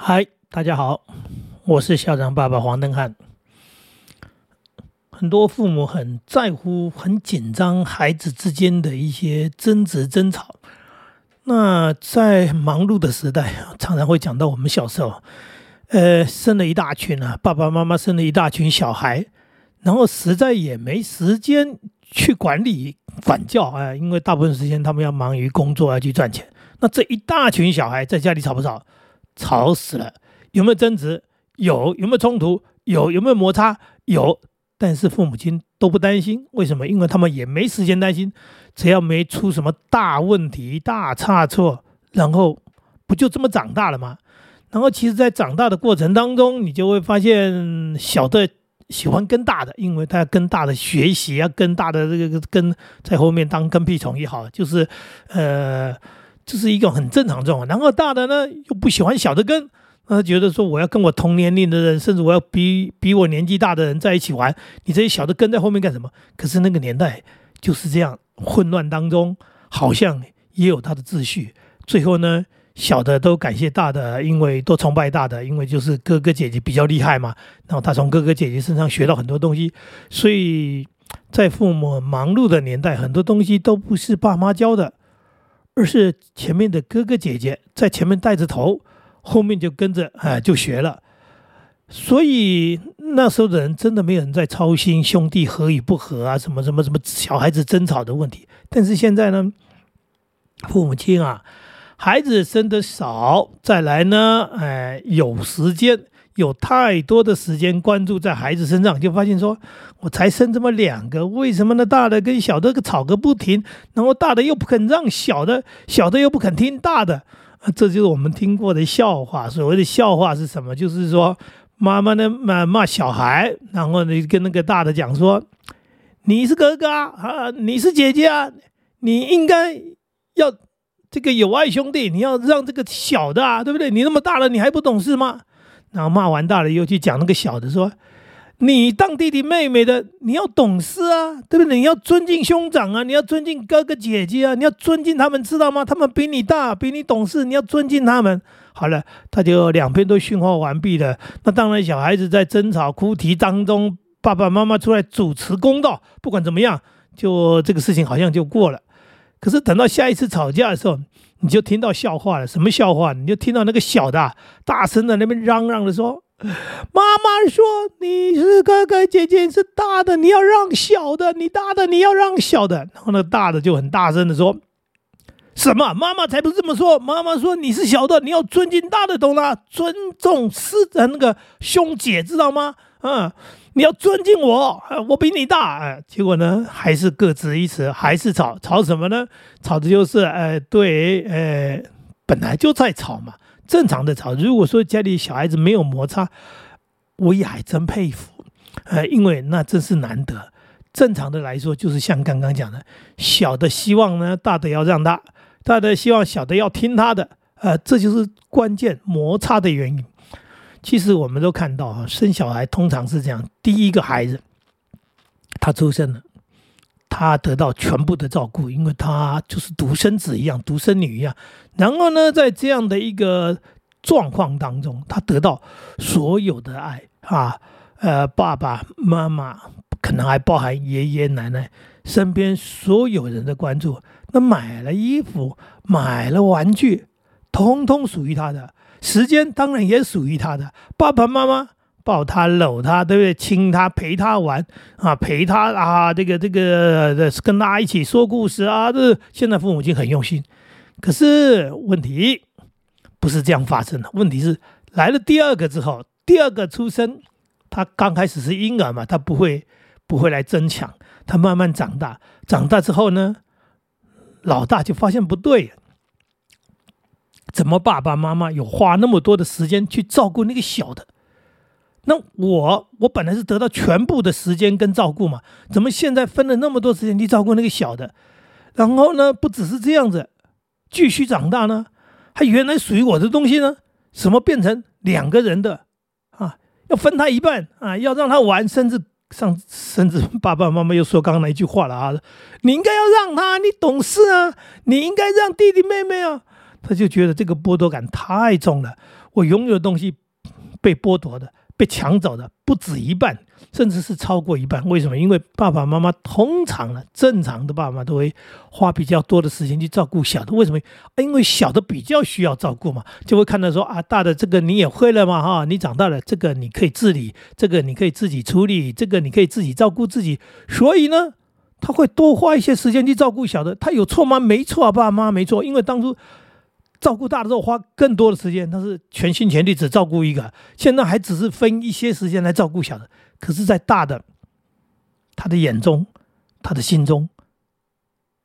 嗨，大家好，我是校长爸爸黄登汉。很多父母很在乎、很紧张孩子之间的一些争执、争吵。那在忙碌的时代，常常会讲到我们小时候，呃，生了一大群啊，爸爸妈妈生了一大群小孩，然后实在也没时间去管理、管教啊，因为大部分时间他们要忙于工作，要去赚钱。那这一大群小孩在家里吵不吵？吵死了！有没有争执？有。有没有冲突？有。有没有摩擦？有。但是父母亲都不担心，为什么？因为他们也没时间担心。只要没出什么大问题、大差错，然后不就这么长大了吗？然后其实，在长大的过程当中，你就会发现，小的喜欢跟大的，因为他跟大的学习啊，跟大的这个跟在后面当跟屁虫也好，就是呃。这是一个很正常状况，然后大的呢又不喜欢小的跟，他觉得说我要跟我同年龄的人，甚至我要比比我年纪大的人在一起玩，你这些小的跟在后面干什么？可是那个年代就是这样混乱当中，好像也有他的秩序。最后呢，小的都感谢大的，因为都崇拜大的，因为就是哥哥姐姐比较厉害嘛。然后他从哥哥姐姐身上学到很多东西，所以在父母忙碌的年代，很多东西都不是爸妈教的。而是前面的哥哥姐姐在前面带着头，后面就跟着啊就学了，所以那时候的人真的没有人在操心兄弟和与不和啊，什么什么什么小孩子争吵的问题。但是现在呢，父母亲啊，孩子生的少，再来呢，哎，有时间。有太多的时间关注在孩子身上，就发现说，我才生这么两个，为什么呢？大的跟小的吵个不停，然后大的又不肯让小的，小的又不肯听大的，这就是我们听过的笑话。所谓的笑话是什么？就是说，妈妈呢骂骂小孩，然后呢跟那个大的讲说，你是哥哥啊，你是姐姐啊，你应该要这个友爱兄弟，你要让这个小的啊，对不对？你那么大了，你还不懂事吗？然后骂完大了，又去讲那个小的，说：“你当弟弟妹妹的，你要懂事啊，对不对？你要尊敬兄长啊，你要尊敬哥哥姐姐啊，你要尊敬他们，知道吗？他们比你大，比你懂事，你要尊敬他们。”好了，他就两边都训话完毕了。那当然，小孩子在争吵哭啼当中，爸爸妈妈出来主持公道，不管怎么样，就这个事情好像就过了。可是等到下一次吵架的时候，你就听到笑话了，什么笑话？你就听到那个小的大声的那边嚷嚷的说：“妈妈说你是哥哥姐姐是大的，你要让小的，你大的你要让小的。”然后那大的就很大声的说：“什么？妈妈才不是这么说！妈妈说你是小的，你要尊敬大的，懂了？尊重师的那个兄姐，知道吗？嗯。”你要尊敬我，我比你大，哎，结果呢，还是各执一词，还是吵，吵什么呢？吵的就是，哎，对，哎，本来就在吵嘛，正常的吵。如果说家里小孩子没有摩擦，我也还真佩服，呃，因为那真是难得。正常的来说，就是像刚刚讲的，小的希望呢，大的要让他，大的希望小的要听他的，呃，这就是关键摩擦的原因。其实我们都看到啊，生小孩通常是这样：第一个孩子他出生了，他得到全部的照顾，因为他就是独生子一样、独生女一样。然后呢，在这样的一个状况当中，他得到所有的爱啊，呃，爸爸妈妈，可能还包含爷爷奶奶身边所有人的关注。那买了衣服，买了玩具，通通属于他的。时间当然也属于他的，爸爸妈妈抱他、搂他，对不对？亲他、陪他玩啊，陪他啊，这个、这个，跟他一起说故事啊。这现在父母亲很用心，可是问题不是这样发生的。问题是来了第二个之后，第二个出生，他刚开始是婴儿嘛，他不会不会来争抢，他慢慢长大，长大之后呢，老大就发现不对。怎么爸爸妈妈有花那么多的时间去照顾那个小的？那我我本来是得到全部的时间跟照顾嘛，怎么现在分了那么多时间去照顾那个小的？然后呢，不只是这样子，继续长大呢，还原来属于我的东西呢，什么变成两个人的啊？要分他一半啊？要让他玩，甚至上甚至爸爸妈妈又说刚刚那一句话了啊，你应该要让他，你懂事啊，你应该让弟弟妹妹啊。他就觉得这个剥夺感太重了。我拥有的东西被剥夺的、被抢走的不止一半，甚至是超过一半。为什么？因为爸爸妈妈通常呢，正常的爸爸妈妈都会花比较多的时间去照顾小的。为什么？因为小的比较需要照顾嘛，就会看到说啊，大的这个你也会了嘛，哈，你长大了，这个你可以自理，这个你可以自己处理，这个你可以自己照顾自己。所以呢，他会多花一些时间去照顾小的。他有错吗？没错啊，爸妈没错，因为当初。照顾大的时候花更多的时间，他是全心全力只照顾一个，现在还只是分一些时间来照顾小的。可是，在大的他的眼中，他的心中，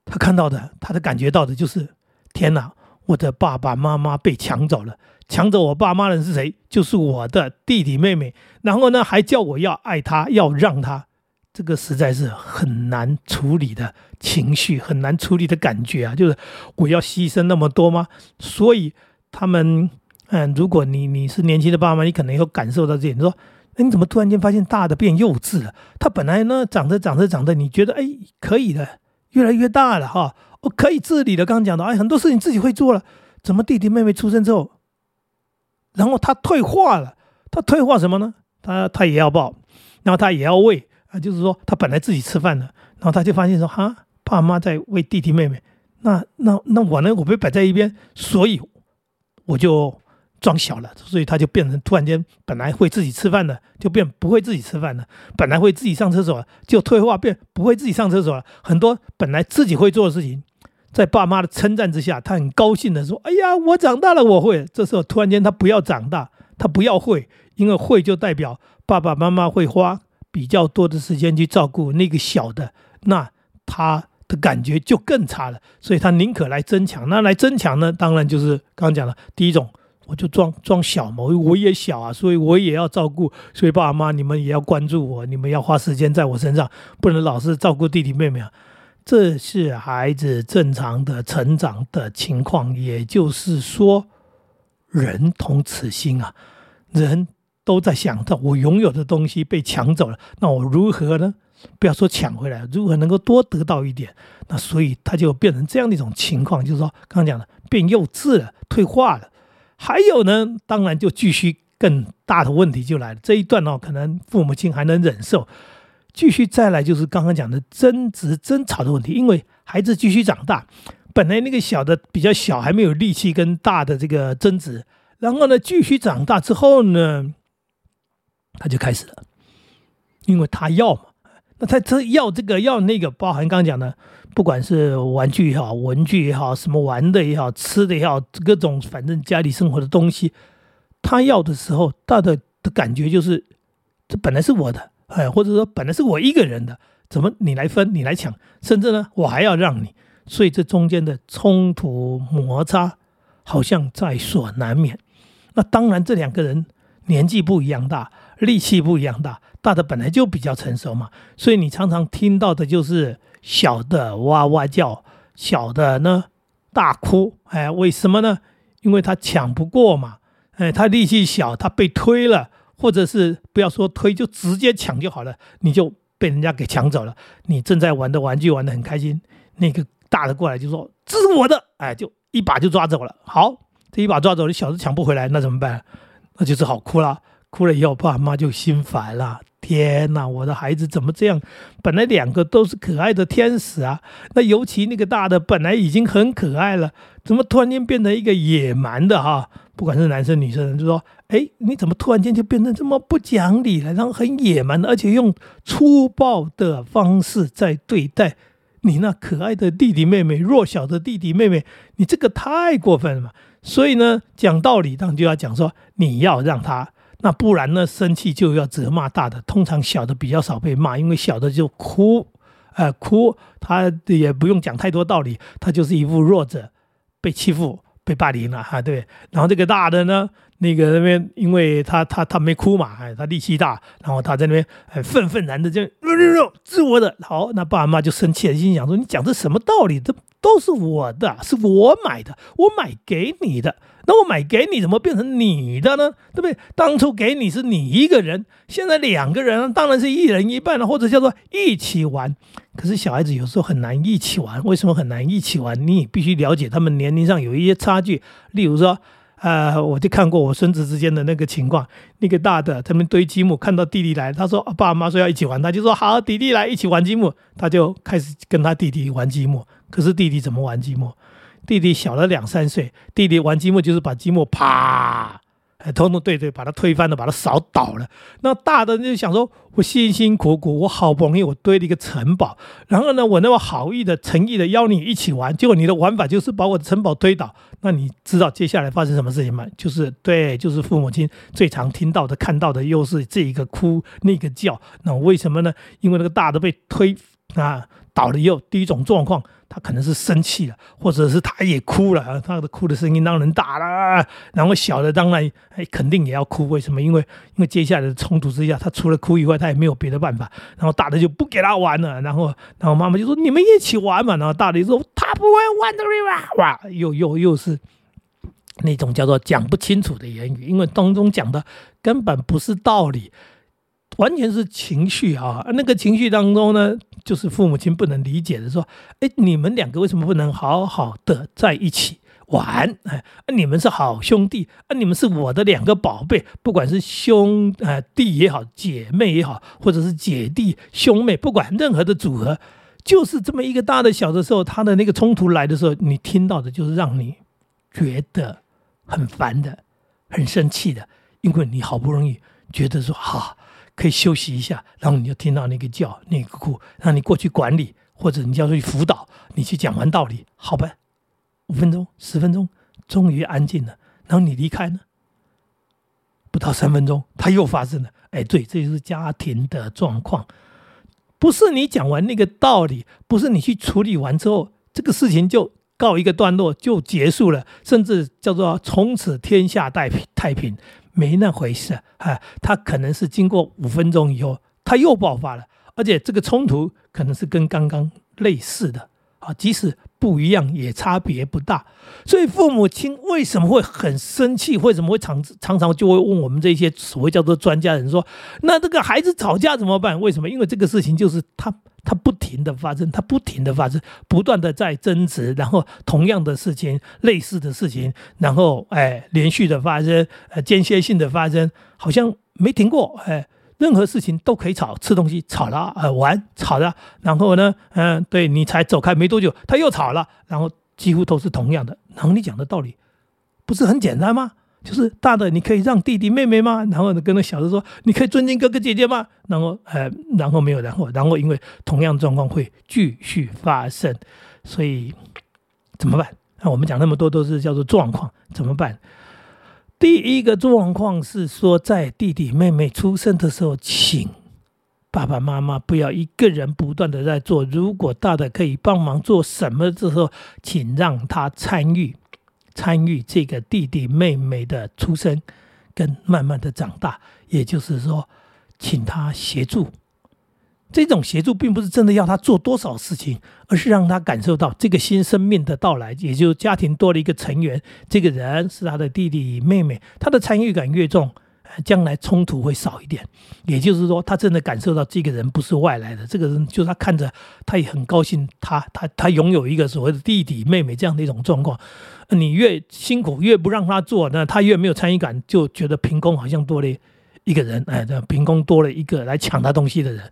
他看到的，他的感觉到的就是：天哪，我的爸爸妈妈被抢走了，抢走我爸妈的人是谁？就是我的弟弟妹妹。然后呢，还叫我要爱他，要让他。这个实在是很难处理的情绪，很难处理的感觉啊！就是我要牺牲那么多吗？所以他们，嗯，如果你你是年轻的爸妈，你可能有感受到这点。你说，哎，你怎么突然间发现大的变幼稚了？他本来呢，长着长着长着，你觉得哎可以的，越来越大了哈，我可以自理的。刚刚讲到，哎，很多事情自己会做了。怎么弟弟妹妹出生之后，然后他退化了？他退化什么呢？他他也要抱，然后他也要喂。啊，就是说他本来自己吃饭的，然后他就发现说，哈，爸妈在喂弟弟妹妹，那那那我呢，我被摆在一边，所以我就装小了，所以他就变成突然间本来会自己吃饭的，就变不会自己吃饭了；本来会自己上厕所，就退化变不会自己上厕所了。很多本来自己会做的事情，在爸妈的称赞之下，他很高兴的说：“哎呀，我长大了，我会。”这时候突然间他不要长大，他不要会，因为会就代表爸爸妈妈会花。比较多的时间去照顾那个小的，那他的感觉就更差了，所以他宁可来争抢。那来争抢呢？当然就是刚刚讲的第一种，我就装装小嘛，我也小啊，所以我也要照顾。所以爸爸妈妈你们也要关注我，你们要花时间在我身上，不能老是照顾弟弟妹妹啊。这是孩子正常的成长的情况，也就是说，人同此心啊，人。都在想到我拥有的东西被抢走了，那我如何呢？不要说抢回来，如何能够多得到一点？那所以他就变成这样的一种情况，就是说刚刚讲的变幼稚了、退化了。还有呢，当然就继续更大的问题就来了。这一段哦，可能父母亲还能忍受，继续再来就是刚刚讲的争执、争吵的问题，因为孩子继续长大，本来那个小的比较小，还没有力气跟大的这个争执，然后呢，继续长大之后呢？他就开始了，因为他要嘛，那他这要这个要那个，包含刚刚讲的，不管是玩具也好，文具也好，什么玩的也好，吃的也好，各种反正家里生活的东西，他要的时候，他的的感觉就是，这本来是我的，哎，或者说本来是我一个人的，怎么你来分，你来抢，甚至呢，我还要让你，所以这中间的冲突摩擦好像在所难免。那当然，这两个人年纪不一样大。力气不一样大，大的本来就比较成熟嘛，所以你常常听到的就是小的哇哇叫，小的呢大哭，哎，为什么呢？因为他抢不过嘛，哎，他力气小，他被推了，或者是不要说推，就直接抢就好了，你就被人家给抢走了。你正在玩的玩具玩的很开心，那个大的过来就说这是我的，哎，就一把就抓走了。好，这一把抓走，你小的抢不回来，那怎么办？那就只好哭了。哭了以后，爸妈就心烦了。天哪，我的孩子怎么这样？本来两个都是可爱的天使啊，那尤其那个大的本来已经很可爱了，怎么突然间变成一个野蛮的哈？不管是男生女生，就说：哎，你怎么突然间就变成这么不讲理了？然后很野蛮，而且用粗暴的方式在对待你那可爱的弟弟妹妹、弱小的弟弟妹妹，你这个太过分了！所以呢，讲道理当然就要讲说，你要让他。那不然呢？生气就要责骂大的，通常小的比较少被骂，因为小的就哭，呃，哭，他也不用讲太多道理，他就是一副弱者，被欺负、被霸凌了哈，对。然后这个大的呢，那个那边，因为他他他没哭嘛，哎，他力气大，然后他在那边很愤愤然的就自我的好，那爸爸妈妈就生气了，心想说你讲的什么道理？这都是我的，是我买的，我买给你的。那我买给你，怎么变成你的呢？对不对？当初给你是你一个人，现在两个人，当然是一人一半了，或者叫做一起玩。可是小孩子有时候很难一起玩，为什么很难一起玩？你必须了解他们年龄上有一些差距。例如说，呃，我就看过我孙子之间的那个情况，那个大的他们堆积木，看到弟弟来，他说爸妈说要一起玩，他就说好，弟弟来一起玩积木，他就开始跟他弟弟玩积木。可是弟弟怎么玩积木？弟弟小了两三岁，弟弟玩积木就是把积木啪，哎，通通对对，把它推翻了，把它扫倒了。那大的就想说，我辛辛苦苦，我好不容易我堆了一个城堡，然后呢，我那么好意的、诚意的邀你一起玩，结果你的玩法就是把我的城堡推倒。那你知道接下来发生什么事情吗？就是对，就是父母亲最常听到的、看到的，又是这一个哭那个叫。那为什么呢？因为那个大的被推啊倒了以后，第一种状况。他可能是生气了，或者是他也哭了，他的哭的声音当然大了。然后小的当然哎肯定也要哭，为什么？因为因为接下来的冲突之下，他除了哭以外，他也没有别的办法。然后大的就不给他玩了，然后然后妈妈就说你们一起玩嘛。然后大的说他不会玩的哇，又又又是那种叫做讲不清楚的言语，因为当中讲的根本不是道理。完全是情绪啊！那个情绪当中呢，就是父母亲不能理解的，说：“哎，你们两个为什么不能好好的在一起玩？哎，你们是好兄弟啊，你们是我的两个宝贝，不管是兄啊弟也好，姐妹也好，或者是姐弟兄妹，不管任何的组合，就是这么一个大的小的时候，他的那个冲突来的时候，你听到的就是让你觉得很烦的、很生气的，因为你好不容易觉得说哈。”可以休息一下，然后你就听到那个叫、那个哭，让你过去管理，或者你叫去辅导，你去讲完道理，好吧？五分钟、十分钟，终于安静了，然后你离开呢？不到三分钟，它又发生了。哎，对，这就是家庭的状况，不是你讲完那个道理，不是你去处理完之后，这个事情就告一个段落就结束了，甚至叫做从此天下太平太平。没那回事啊！他可能是经过五分钟以后，他又爆发了，而且这个冲突可能是跟刚刚类似的啊，即使不一样，也差别不大。所以父母亲为什么会很生气？为什么会常常常就会问我们这些所谓叫做专家人说：“那这个孩子吵架怎么办？”为什么？因为这个事情就是他。它不停的发生，它不停的发生，不断的在增值，然后同样的事情、类似的事情，然后哎，连续的发生，呃，间歇性的发生，好像没停过，哎，任何事情都可以吵，吃东西吵了，呃，玩吵了，然后呢，嗯，对你才走开没多久，他又吵了，然后几乎都是同样的，然后你讲的道理不是很简单吗？就是大的，你可以让弟弟妹妹吗？然后呢，跟那小的说，你可以尊敬哥哥姐姐吗？然后，呃，然后没有，然后，然后因为同样状况会继续发生，所以怎么办？那我们讲那么多都是叫做状况，怎么办？第一个状况是说，在弟弟妹妹出生的时候，请爸爸妈妈不要一个人不断的在做。如果大的可以帮忙做什么之后，请让他参与。参与这个弟弟妹妹的出生跟慢慢的长大，也就是说，请他协助。这种协助并不是真的要他做多少事情，而是让他感受到这个新生命的到来，也就是家庭多了一个成员，这个人是他的弟弟妹妹，他的参与感越重。将来冲突会少一点，也就是说，他真的感受到这个人不是外来的，这个人就是他看着他也很高兴，他他他拥有一个所谓的弟弟妹妹这样的一种状况。你越辛苦越不让他做，那他越没有参与感，就觉得凭空好像多了一个人，哎，凭空多了一个来抢他东西的人。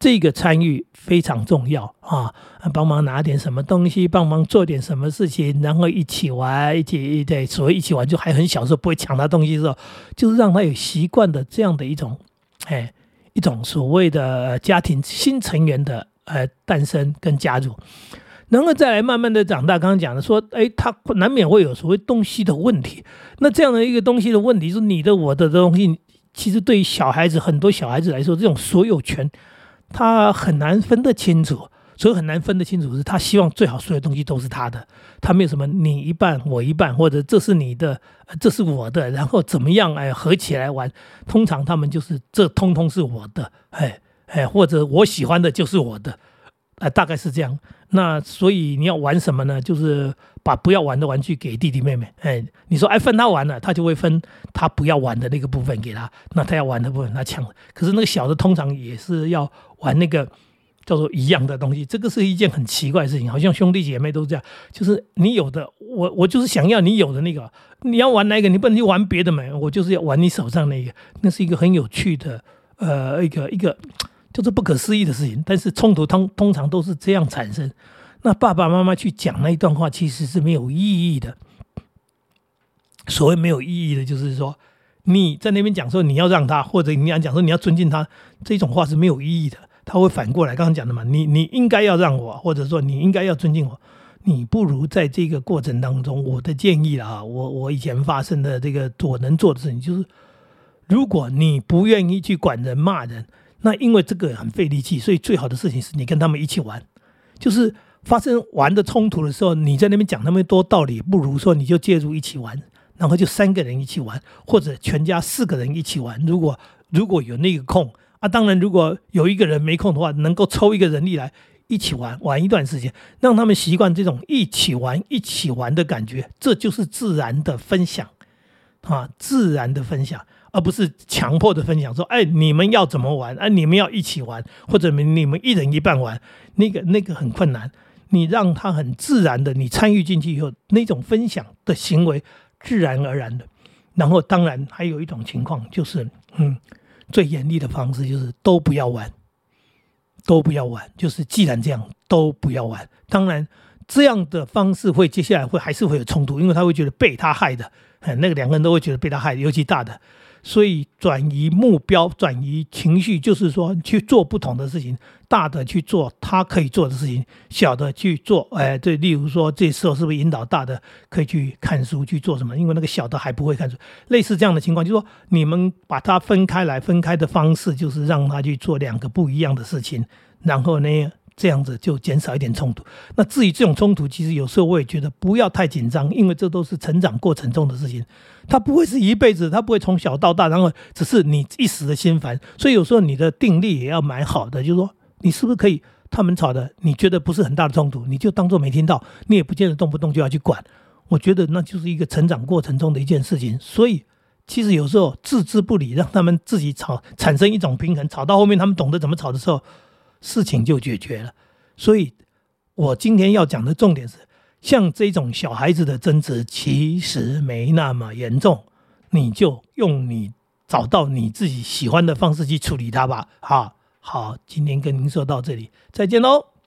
这个参与非常重要啊！帮忙拿点什么东西，帮忙做点什么事情，然后一起玩，一起对，所谓一起玩，就还很小时候不会抢他东西的时候，就是让他有习惯的这样的一种，哎，一种所谓的家庭新成员的呃诞生跟加入，然后再来慢慢的长大。刚刚讲的说，哎，他难免会有所谓东西的问题。那这样的一个东西的问题，是你的我的东西，其实对于小孩子很多小孩子来说，这种所有权。他很难分得清楚，所以很难分得清楚。是他希望最好所有东西都是他的，他没有什么你一半我一半，或者这是你的，这是我的，然后怎么样哎合起来玩。通常他们就是这通通是我的，哎哎，或者我喜欢的就是我的，哎，大概是这样。那所以你要玩什么呢？就是把不要玩的玩具给弟弟妹妹。哎，你说哎分他玩了，他就会分他不要玩的那个部分给他。那他要玩的部分他抢。可是那个小的通常也是要玩那个叫做一样的东西。这个是一件很奇怪的事情，好像兄弟姐妹都这样。就是你有的，我我就是想要你有的那个。你要玩哪个？你不能去玩别的嘛。我就是要玩你手上那个。那是一个很有趣的呃一个一个。就是不可思议的事情，但是冲突通通常都是这样产生。那爸爸妈妈去讲那一段话，其实是没有意义的。所谓没有意义的，就是说你在那边讲说你要让他，或者你要讲说你要尊敬他，这种话是没有意义的。他会反过来，刚刚讲的嘛，你你应该要让我，或者说你应该要尊敬我，你不如在这个过程当中，我的建议啊，我我以前发生的这个我能做的事情，就是如果你不愿意去管人骂人。那因为这个很费力气，所以最好的事情是你跟他们一起玩。就是发生玩的冲突的时候，你在那边讲那么多道理，不如说你就介入一起玩，然后就三个人一起玩，或者全家四个人一起玩。如果如果有那个空啊，当然如果有一个人没空的话，能够抽一个人力来一起玩玩一段时间，让他们习惯这种一起玩一起玩的感觉，这就是自然的分享啊，自然的分享。而不是强迫的分享，说，哎，你们要怎么玩？哎，你们要一起玩，或者你们一人一半玩，那个那个很困难。你让他很自然的，你参与进去以后，那种分享的行为自然而然的。然后，当然还有一种情况，就是嗯，最严厉的方式就是都不要玩，都不要玩。就是既然这样，都不要玩。当然，这样的方式会接下来会还是会有冲突，因为他会觉得被他害的，那个两个人都会觉得被他害的，尤其大的。所以转移目标、转移情绪，就是说去做不同的事情。大的去做他可以做的事情，小的去做。哎，对，例如说这时候是不是引导大的可以去看书去做什么？因为那个小的还不会看书。类似这样的情况，就是说你们把它分开来，分开的方式就是让他去做两个不一样的事情，然后呢？这样子就减少一点冲突。那至于这种冲突，其实有时候我也觉得不要太紧张，因为这都是成长过程中的事情，它不会是一辈子，它不会从小到大，然后只是你一时的心烦。所以有时候你的定力也要蛮好的，就是说你是不是可以他们吵的，你觉得不是很大的冲突，你就当做没听到，你也不见得动不动就要去管。我觉得那就是一个成长过程中的一件事情。所以其实有时候置之不理，让他们自己吵，产生一种平衡，吵到后面他们懂得怎么吵的时候。事情就解决了，所以我今天要讲的重点是，像这种小孩子的争执其实没那么严重，你就用你找到你自己喜欢的方式去处理它吧。好，好，今天跟您说到这里，再见喽。